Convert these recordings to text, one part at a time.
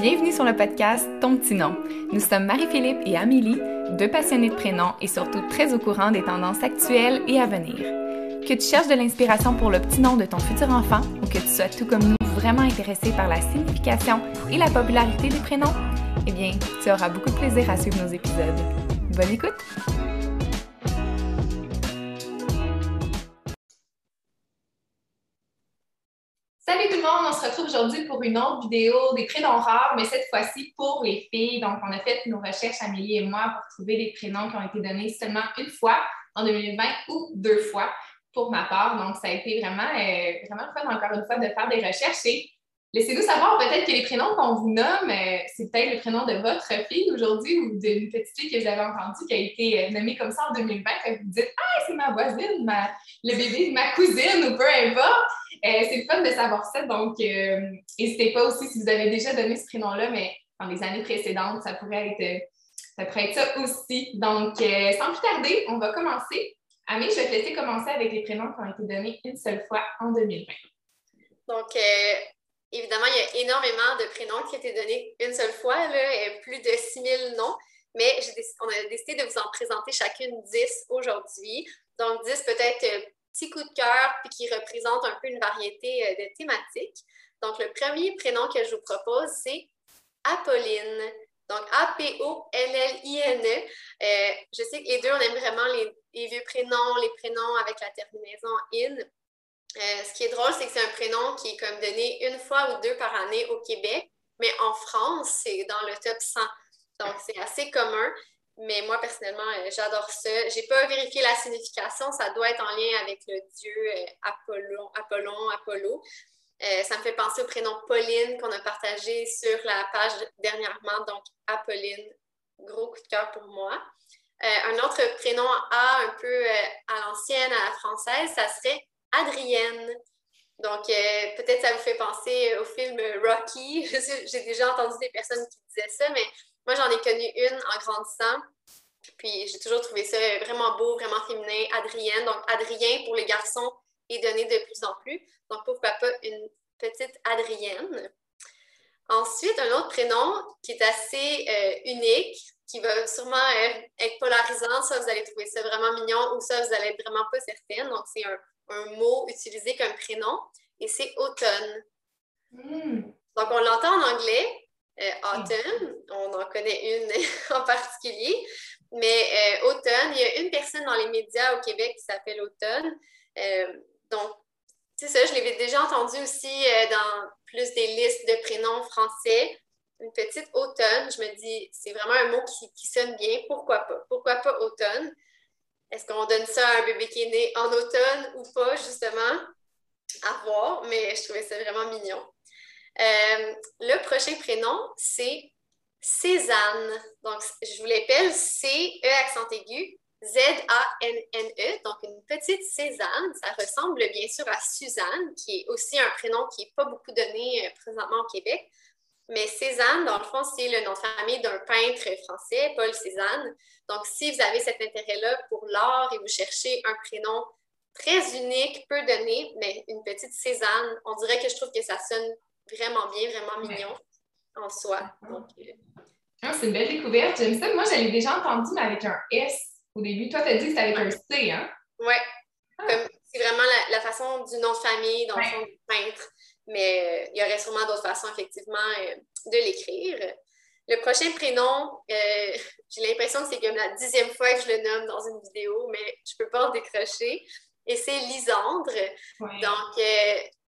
Bienvenue sur le podcast Ton petit nom. Nous sommes Marie-Philippe et Amélie, deux passionnés de prénoms et surtout très au courant des tendances actuelles et à venir. Que tu cherches de l'inspiration pour le petit nom de ton futur enfant ou que tu sois tout comme nous vraiment intéressé par la signification et la popularité des prénoms, eh bien, tu auras beaucoup de plaisir à suivre nos épisodes. Bonne écoute! Salut tout le monde, on se retrouve aujourd'hui pour une autre vidéo des prénoms rares, mais cette fois-ci pour les filles. Donc, on a fait nos recherches, Amélie et moi, pour trouver des prénoms qui ont été donnés seulement une fois en 2020 ou deux fois pour ma part. Donc, ça a été vraiment, euh, vraiment fun, encore une fois, de faire des recherches. Et laissez-nous savoir peut-être que les prénoms qu'on vous nomme, euh, c'est peut-être le prénom de votre fille aujourd'hui ou d'une petite fille que vous avez entendue qui a été euh, nommée comme ça en 2020, que vous dites Ah, c'est ma voisine, le bébé de ma cousine ou peu importe. Euh, c'est le fun de savoir ça. Donc, euh, n'hésitez pas aussi si vous avez déjà donné ce prénom-là, mais dans les années précédentes, ça pourrait être ça, pourrait être aussi. Donc, euh, sans plus tarder, on va commencer. Amé, je vais te laisser commencer avec les prénoms qui ont été donnés une seule fois en 2020. Donc, évidemment, il y a énormément de prénoms qui ont été donnés une seule fois, là, plus de 6000 noms, mais on a décidé de vous en présenter chacune 10 aujourd'hui. Donc, 10 peut-être petit coup de cœur, puis qui représente un peu une variété euh, de thématiques. Donc, le premier prénom que je vous propose, c'est Apolline. Donc, A-P-O-L-L-I-N-E. Euh, je sais que les deux, on aime vraiment les, vieux prénoms, les prénoms avec la terminaison in. Euh, ce qui est drôle, c'est que c'est un prénom qui est comme donné une fois ou deux par année au Québec, mais en France, c'est dans le top 100. Donc, c'est assez commun. Mais moi, personnellement, euh, j'adore ça. J'ai pas vérifié la signification. Ça doit être en lien avec le dieu euh, Apollon, Apollon, Apollo. Euh, ça me fait penser au prénom Pauline qu'on a partagé sur la page dernièrement. Donc, Apolline, gros coup de cœur pour moi. un autre prénom A, un peu à l'ancienne, à la française, ça serait Adrienne. Donc, peut-être ça vous fait penser au film Rocky. J'ai déjà entendu des personnes qui disaient ça, mais moi, j'en ai connu une en grandissant. Puis j'ai toujours trouvé ça vraiment beau, vraiment féminin. Adrienne. Donc, Adrien pour les garçons est donné de plus en plus. Donc, pourquoi pas une petite Adrienne? Ensuite, un autre prénom qui est assez euh, unique, qui va sûrement euh, être polarisant. Ça, vous allez trouver ça vraiment mignon ou ça, vous n'allez vraiment pas certaine. Donc, c'est un, mot utilisé comme prénom et c'est automne. Hmm. Donc, on l'entend en anglais, euh, autumn, on en connaît une en particulier, mais euh, automne, il y a une personne dans les médias au Québec qui s'appelle Automne. Euh, donc, c'est ça, je l'avais déjà entendu aussi dans plus des listes de prénoms français. Une petite automne, je me dis, c'est vraiment un mot qui, sonne bien. Pourquoi pas? Pourquoi pas automne? Est-ce qu'on donne ça à un bébé qui est né en automne ou pas, justement? À voir, mais je trouvais ça vraiment mignon. Euh, le prochain prénom, c'est Cézanne. Donc, je vous l'appelle C-E accent aigu, Z-A-N-N-E. Donc, une petite Cézanne. Ça ressemble bien sûr à Suzanne, qui est aussi un prénom qui n'est pas beaucoup donné euh, présentement au Québec. Mais Cézanne, dans le fond, c'est le nom de famille d'un peintre français, Paul Cézanne. Donc, si vous avez cet intérêt-là pour l'art et vous cherchez un prénom très unique, peu donné, mais une petite Cézanne, on dirait que je trouve que ça sonne vraiment bien, vraiment mignon en soi. Euh, ah, c'est une belle découverte. J'aime ça. Moi, j'avais déjà entendu, mais avec un S au début. Toi, tu as dit que c'était avec un C, hein? Oui. Ah. C'est vraiment la, façon du nom de famille, dans le fond du peintre. Mais euh, il y aurait sûrement d'autres façons, effectivement, euh, de l'écrire. Le prochain prénom, j'ai l'impression que c'est comme la dixième fois que je le nomme dans une vidéo, mais je ne peux pas en décrocher. Et c'est Lisandre. Donc,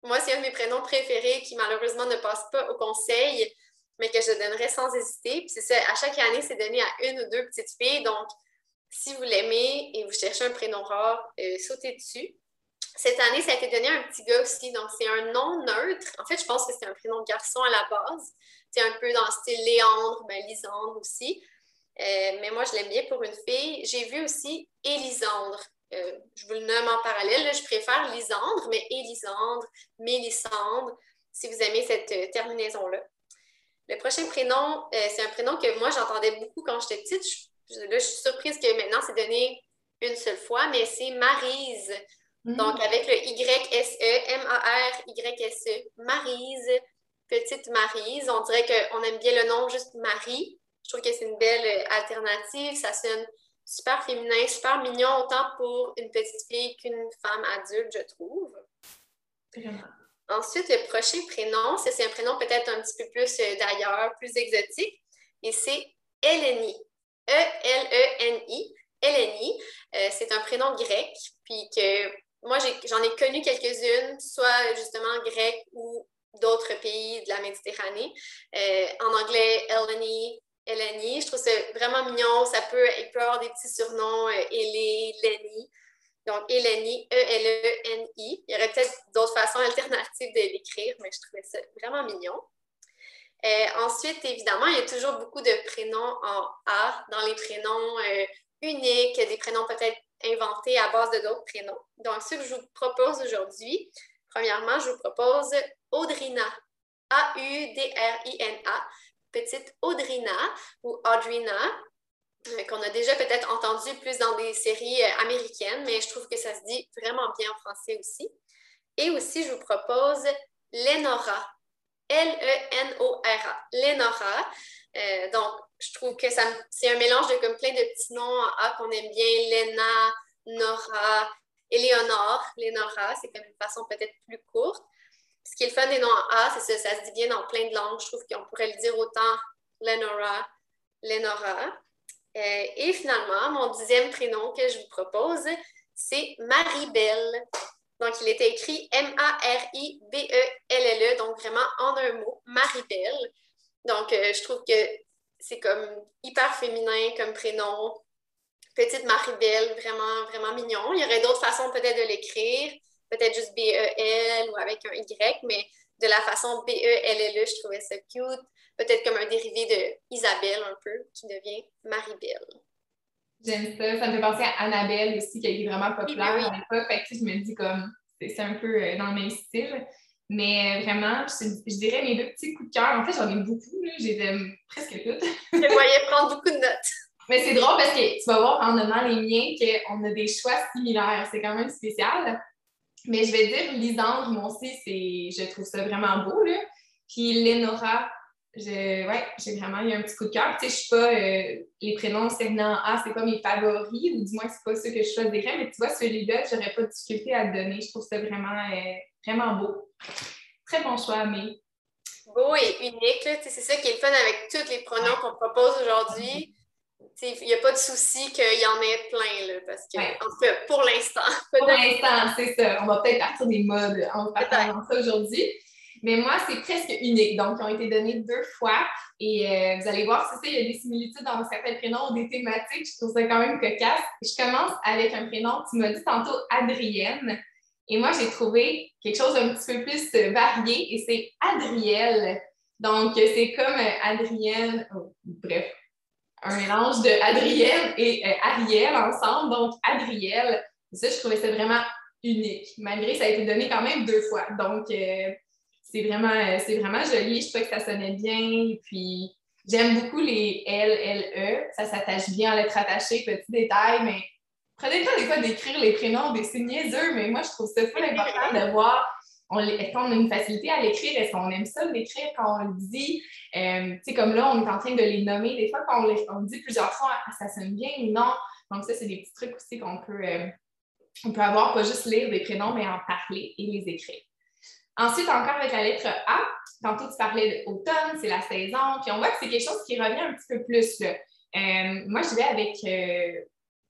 moi, c'est un de mes prénoms préférés qui malheureusement ne passe pas au conseil, mais que je donnerais sans hésiter. Puis c'est ça, à chaque année, c'est donné à une ou deux petites filles. Donc, si vous l'aimez et vous cherchez un prénom rare, euh, sautez dessus. Cette année, ça a été donné à un petit gars aussi, donc c'est un nom neutre. En fait, je pense que c'est un prénom garçon à la base. C'est un peu dans le style Léandre, ben Lisandre aussi. Euh, mais moi, je l'aime bien pour une fille. J'ai vu aussi Élisandre. Euh, je vous le nomme en parallèle, je préfère Lisandre, mais Élisandre, Mélissandre, si vous aimez cette euh, terminaison-là. Le prochain prénom, euh, c'est un prénom que moi, j'entendais beaucoup quand j'étais petite. là, je suis surprise que maintenant, c'est donné une seule fois, mais c'est Marise. Mm. Donc, avec le Y-S-E, M-A-R-Y-S-E, Marise. Petite Marise. On dirait qu'on aime bien le nom juste Marie. Je trouve que c'est une belle alternative. Ça sonne super féminin, super mignon, autant pour une petite fille qu'une femme adulte, je trouve. Ensuite, le prochain prénom, c'est un prénom peut-être un petit peu plus euh, d'ailleurs, plus exotique, et c'est Eleni. E-L-E-N-I. Eleni. Euh, c'est un prénom grec, puis que moi, j'en ai, connu quelques-unes, soit justement grec ou d'autres pays de la Méditerranée. Euh, en anglais, Eleni, Eleni. Je trouve ça vraiment mignon. Ça peut, il peut avoir des petits surnoms, euh, Elé, Lenny. Donc, Eleni, E-L-E-N-I. Il y aurait peut-être d'autres façons alternatives de l'écrire, mais je trouvais ça vraiment mignon. Euh, ensuite, évidemment, il y a toujours beaucoup de prénoms en A dans les prénoms euh, uniques, des prénoms peut-être inventés à base de d'autres prénoms. Donc, ce que je vous propose aujourd'hui, premièrement, je vous propose Audrina. A-U-D-R-I-N-A. Petite Audrina ou Audrina, euh, qu'on a déjà peut-être entendu plus dans des séries américaines, mais je trouve que ça se dit vraiment bien en français aussi. Et aussi, je vous propose Lenora. L-E-N-O-R-A, Lenora. Euh, donc, je trouve que c'est un mélange de comme plein de petits noms A qu'on aime bien, Lena, Nora, Eleonore, Lenora, c'est comme une façon peut-être plus courte. Ce qui est le fun des noms en A, c'est ça, ça se dit bien dans plein de langues. Je trouve qu'on pourrait le dire autant Lenora, Lenora. Euh, et finalement, mon dixième prénom que je vous propose, c'est Marie-Belle. Donc, il était écrit M-A-R-I-B-E-L-L-E, donc vraiment en un mot, Maribel. Donc, euh, je trouve que c'est comme hyper féminin comme prénom. Petite Maribel, vraiment, vraiment mignon. Il y aurait d'autres façons peut-être de l'écrire, peut-être juste B-E-L ou avec un Y, mais de la façon B-E-L-L-E, je trouvais ça cute. Peut-être comme un dérivé de Isabelle un peu, qui devient Maribel. J'aime ça. Ça me fait penser à Annabelle aussi, qui été vraiment populaire à l'époque. Fait que, je me dis comme, c'est un peu euh, dans le même style. Mais euh, vraiment, je, dirais mes deux petits coups de cœur. En fait, j'en ai beaucoup. J'ai presque toutes. je voyais prendre beaucoup de notes. Mais c'est drôle parce que tu vas voir en nommant les miens qu'on a des choix similaires. C'est quand même spécial. Mais je vais dire Lisandre, moi aussi, je trouve ça vraiment beau. Là. Puis Lénora, je, ouais, j'ai vraiment eu un petit coup de cœur. Tu sais, je suis pas, euh, les prénoms terminant en A, c'est pas mes favoris, ou du moins, c'est pas ceux que je choisirais, mais tu vois, celui-là, j'aurais pas de difficulté à donner. Je trouve ça vraiment, euh, vraiment beau. Très bon choix, mais. Beau et unique, c'est ça qui est le fun avec tous les pronoms qu'on propose aujourd'hui. Il n'y a pas de souci qu'il y en ait plein, là, parce que, en tout cas, pour l'instant. Pour l'instant, c'est ça. On va peut-être partir des modes en parlant ça aujourd'hui. Mais moi, c'est presque unique. Donc, ils ont été donnés deux fois. Et euh, vous allez voir, c'est ça, il y a des similitudes dans certains prénoms ou des thématiques. Je trouve ça quand même cocasse. Je commence avec un prénom, tu m'as dit tantôt Adrienne. Et moi, j'ai trouvé quelque chose d'un petit peu plus varié et c'est Adrielle. Donc, c'est comme euh, Adrienne, oh, bref, un mélange de Adrienne et euh, Ariel ensemble. Donc, Adrielle, ça, je trouvais ça vraiment unique, malgré que ça a été donné quand même deux fois. Donc, c'est vraiment, euh, c'est vraiment joli. Je trouvais que ça sonnait bien. Puis j'aime beaucoup les L, L, E. Ça s'attache bien à lettre attachée, petit détail, mais prenez le temps des fois d'écrire les prénoms des signes niaiseux, mais moi je trouve ça fou important de voir est-ce qu'on a une facilité à l'écrire? Est-ce qu'on aime ça l'écrire quand on le dit? Euh, comme là, on est en train de les nommer. Des fois, quand on, le dit plusieurs fois, ah, ça sonne bien ou non? Donc, ça, c'est des petits trucs aussi qu'on peut, euh, on peut avoir, pas juste lire des prénoms, mais en parler et les écrire. Ensuite, encore avec la lettre A, tantôt tu parlais d'automne, c'est la saison, puis on voit que c'est quelque chose qui revient un petit peu plus. Euh, moi, je vais avec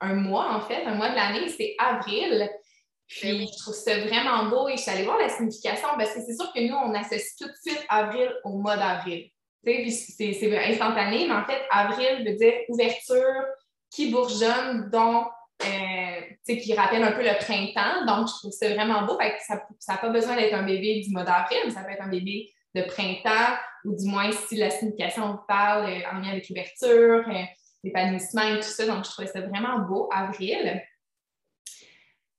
un mois, en fait, un mois de l'année, c'est avril. Puis je trouve ça vraiment beau et je suis allée voir la signification parce que c'est sûr que nous, on associe tout de suite avril au mois d'avril. C'est instantané, mais en fait, avril veut dire ouverture qui bourgeonne, dont euh, qui rappelle un peu le printemps. Donc, je trouve ça vraiment beau. ça n'a pas besoin d'être un bébé du mois d'avril, ça peut être un bébé de printemps, ou du moins si la signification vous parle euh, en lien avec l'ouverture, euh, l'épanouissement et tout ça. Donc, je trouvais ça vraiment beau, avril.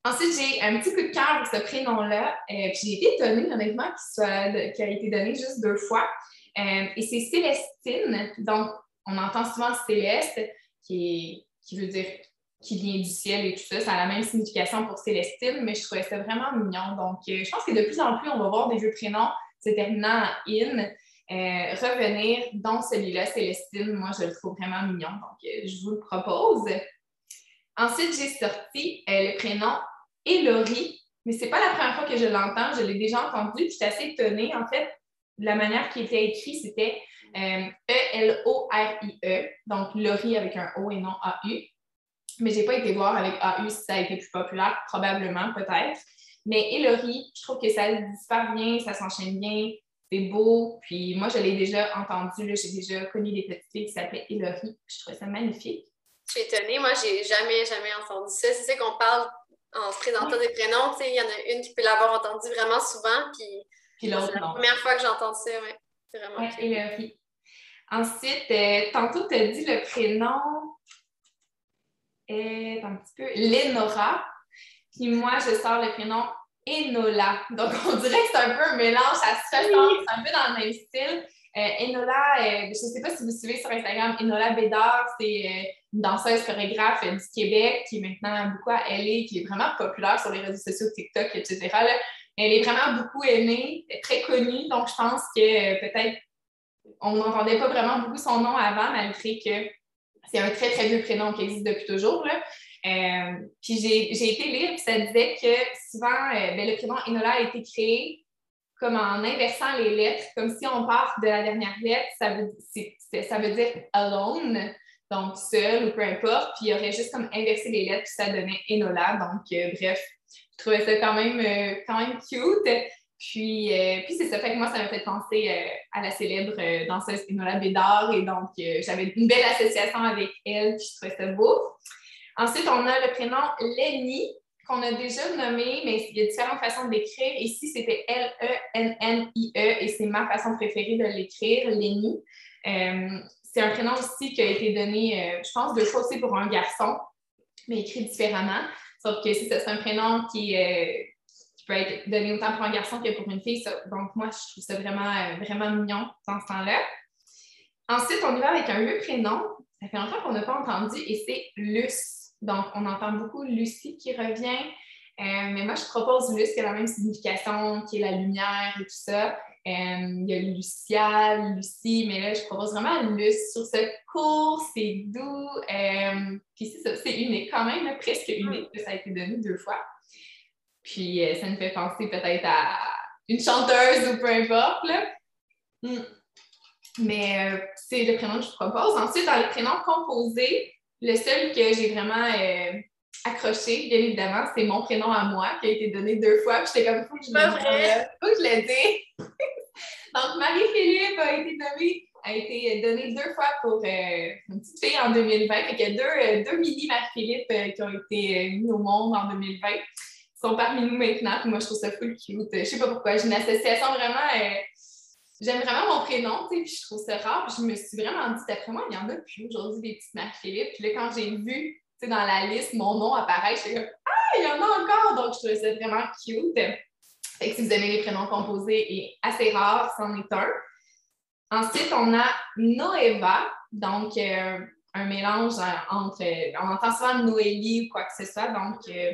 Ensuite, j'ai un petit coup de cœur pour ce prénom-là. puis j'ai été étonnée, honnêtement, qu'il a été donné juste deux fois. et c'est Célestine. Donc, on entend souvent Céleste, qui, veut dire qui vient du ciel et tout ça. Ça a la même signification pour Célestine, mais je trouvais ça vraiment mignon. Donc, euh, je pense que de plus en plus, on va voir des vieux prénoms se terminant en in, euh, revenir dans celui-là, Célestine. Moi, je le trouve vraiment mignon, donc je vous le propose. Ensuite, j'ai sorti le prénom Elory, mais ce n'est pas la première fois que je l'entends, je l'ai déjà entendu, puis je suis assez étonnée. En fait, la manière qui était écrit, c'était E-L-O-R-I-E, e, donc Laurie avec un O et non A-U. Mais je n'ai pas été voir avec A-U si ça a été plus populaire, probablement, peut-être. Mais Elory, je trouve que ça disparaît bien, ça s'enchaîne bien, c'est beau. Puis moi, je l'ai déjà entendu, j'ai déjà connu des petites filles qui s'appelaient Elory. Je trouvais ça magnifique. Je suis étonnée, moi, j'ai jamais, jamais entendu ça. C'est ça qu'on parle en se présentant des prénoms. Il y en a une qui peut l'avoir entendu vraiment souvent, puis, puis l'autre, C'est la première fois que j'entends ça, ouais. C'est vraiment ouais, Ensuite, euh, tantôt, tu as dit le prénom est un petit peu Lénora. Puis moi, je sors le prénom Enola. Donc, on dirait que c'est un peu un mélange, ça se ressemble, un peu dans le même style. Euh, Enola, euh, je ne sais pas si vous suivez sur Instagram, Enola Bédard, c'est une danseuse chorégraphe du Québec qui est maintenant beaucoup à LA, qui est vraiment populaire sur les réseaux sociaux, TikTok, etc. Elle est vraiment beaucoup aimée, très connue, donc je pense que peut-être on n'entendait pas vraiment beaucoup son nom avant, malgré que c'est un très, très vieux prénom qui existe depuis toujours. Euh, puis j'ai été lire, puis ça disait que souvent, euh, ben, le prénom Enola a été créé comme en inversant les lettres, comme si on part de la dernière lettre, ça veut, ça veut dire alone, donc seul ou peu importe, puis il aurait juste comme inversé les lettres, puis ça donnait Enola. Donc, euh, bref, je trouvais ça quand même, quand même cute. Puis, euh, puis c'est ça, fait que moi, ça m'a fait penser euh, à la célèbre euh, danseuse Enola Bédard et donc j'avais une belle association avec elle, puis je trouvais ça beau. Ensuite, on a le prénom Lenny, qu'on a déjà nommé, mais il y a différentes façons de l'écrire. Ici, c'était L-E-N-N-I-E et c'est ma façon préférée de l'écrire, Lenny. c'est un prénom aussi qui a été donné, je pense, deux fois aussi pour un garçon, mais écrit différemment. Sauf que c'est un prénom qui est peut être donné autant pour un garçon que pour une fille. Donc, moi, je trouve ça vraiment, euh, vraiment mignon dans ce temps-là. Ensuite, on y va avec un vieux prénom. Ça fait longtemps qu'on n'a pas entendu et c'est Luce. Donc, on entend beaucoup Lucie qui revient. Euh, mais moi, je propose Luce qui a la même signification, qui est la lumière et tout ça. Euh, il y a Lucia, Lucie, mais là, je propose vraiment Luce sur ce court, c'est doux. puis c'est unique quand même, presque unique, que ça a été donné deux fois. Puis euh, ça me fait penser peut-être à une chanteuse ou peu importe. Hmm. Mais euh, c'est le prénom que je propose. Ensuite, dans les prénoms composés, le seul que j'ai vraiment euh, accroché, bien évidemment, c'est mon prénom à moi qui a été donné deux fois. Puis j'étais comme, faut que je le dise. Faut que je le dise. Donc, Marie-Philippe a été nommée a été donnée deux fois pour une petite fille en 2020. Fait il y a deux, deux mini Marie-Philippe qui ont été mis au monde en 2020 sont parmi nous maintenant. moi, je trouve ça full cute. Je sais pas pourquoi. J'ai une association vraiment. Euh, j'aime vraiment mon prénom, tu sais, puis je trouve ça rare. Je me suis vraiment dit, d'après moi, il y en a plus aujourd'hui des petites Marie-Philippe. Puis là, quand j'ai vu, tu sais, dans la liste, mon nom apparaître, suis comme, ah, il y en a encore. Donc, je trouvais ça vraiment cute. Fait que si vous aimez les prénoms composés, et assez rare, c'en est un. Ensuite, on a Noéva, donc euh, un mélange entre, on entend souvent Noélie ou quoi que ce soit, donc euh,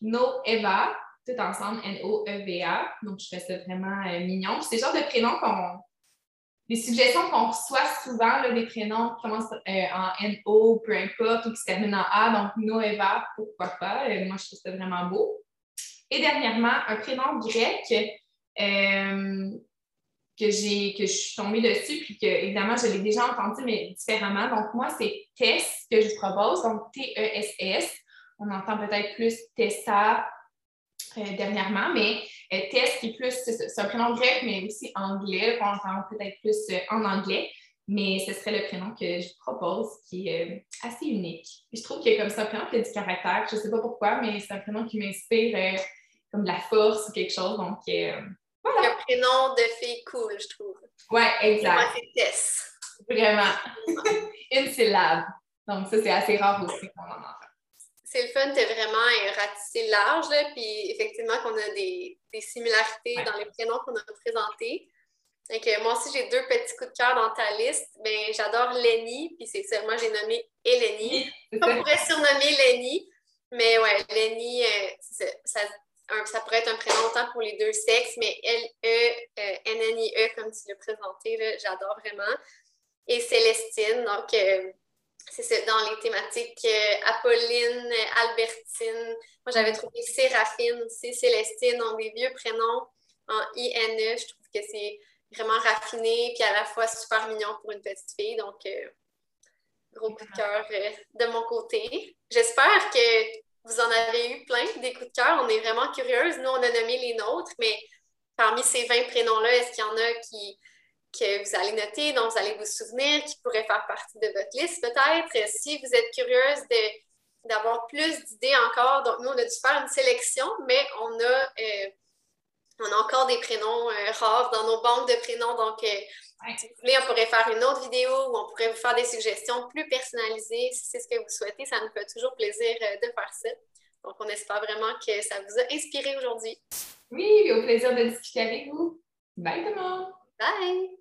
Noeva, tout ensemble, N-O-E-V-A. Donc, je fais ça vraiment euh, mignon. C'est le genre de prénom qu'on. Les suggestions qu'on reçoit souvent, là, des prénoms qui commencent euh, en N-O, peu importe, ou qui se terminent en A. Donc, Noeva, pourquoi pas. Euh, moi, je trouve ça vraiment beau. Et dernièrement, un prénom grec que, j'ai, que je suis tombée dessus, puis que, évidemment, je l'ai déjà entendu, mais différemment. Donc, moi, c'est Tess que je propose, donc T-E-S-S. On entend peut-être plus Tessa euh, dernièrement, mais euh, Tess qui est plus, c'est un prénom grec, mais aussi anglais. On entend peut-être plus euh, en anglais, mais ce serait le prénom que je propose qui est assez unique. je trouve qu'il y a comme ça un prénom qui a du caractère. Je ne sais pas pourquoi, mais c'est un prénom qui m'inspire comme de la force ou quelque chose. Donc, voilà. Un prénom de fille cool, je trouve. Oui, exact. moi, c'est Tess. Vraiment. Une syllabe. Donc, ça, c'est assez rare aussi qu'on en entend c'est le fun de vraiment ratisser large, puis effectivement qu'on a des, similarités dans les prénoms qu'on a présentés. Donc, moi aussi, j'ai deux petits coups de cœur dans ta liste. Ben, j'adore Lenny, puis c'est moi j'ai nommé Eleni. On pourrait surnommer Lenny, mais ouais, Lenny, euh, ça, ça pourrait être un prénom autant pour les deux sexes, mais L-E, euh, N-N-I-E, comme tu l'as présenté, j'adore vraiment. Et Célestine, donc euh, c'est dans les thématiques Apolline, Albertine. Moi, j'avais trouvé Séraphine aussi, Célestine, donc des vieux prénoms en I-N-E. Je trouve que c'est vraiment raffiné, puis à la fois super mignon pour une petite fille. Donc, gros coup de cœur de mon côté. J'espère que vous en avez eu plein, des coups de cœur. On est vraiment curieuse. Nous, on a nommé les nôtres, mais parmi ces 20 prénoms-là, est-ce qu'il y en a qui, que vous allez noter, dont vous allez vous souvenir, qui pourraient faire partie de votre liste peut-être? Si vous êtes curieuse d'avoir plus d'idées encore, donc nous, on a dû faire une sélection, mais on a, euh, on a encore des prénoms euh, rares dans nos banques de prénoms. Donc, euh, si vous voulez, on pourrait faire une autre vidéo où on pourrait vous faire des suggestions plus personnalisées. Si c'est ce que vous souhaitez, ça nous fait toujours plaisir euh, de faire ça. Donc, on espère vraiment que ça vous a inspiré aujourd'hui. Oui, au plaisir de discuter avec vous. Bye tout le monde! Bye!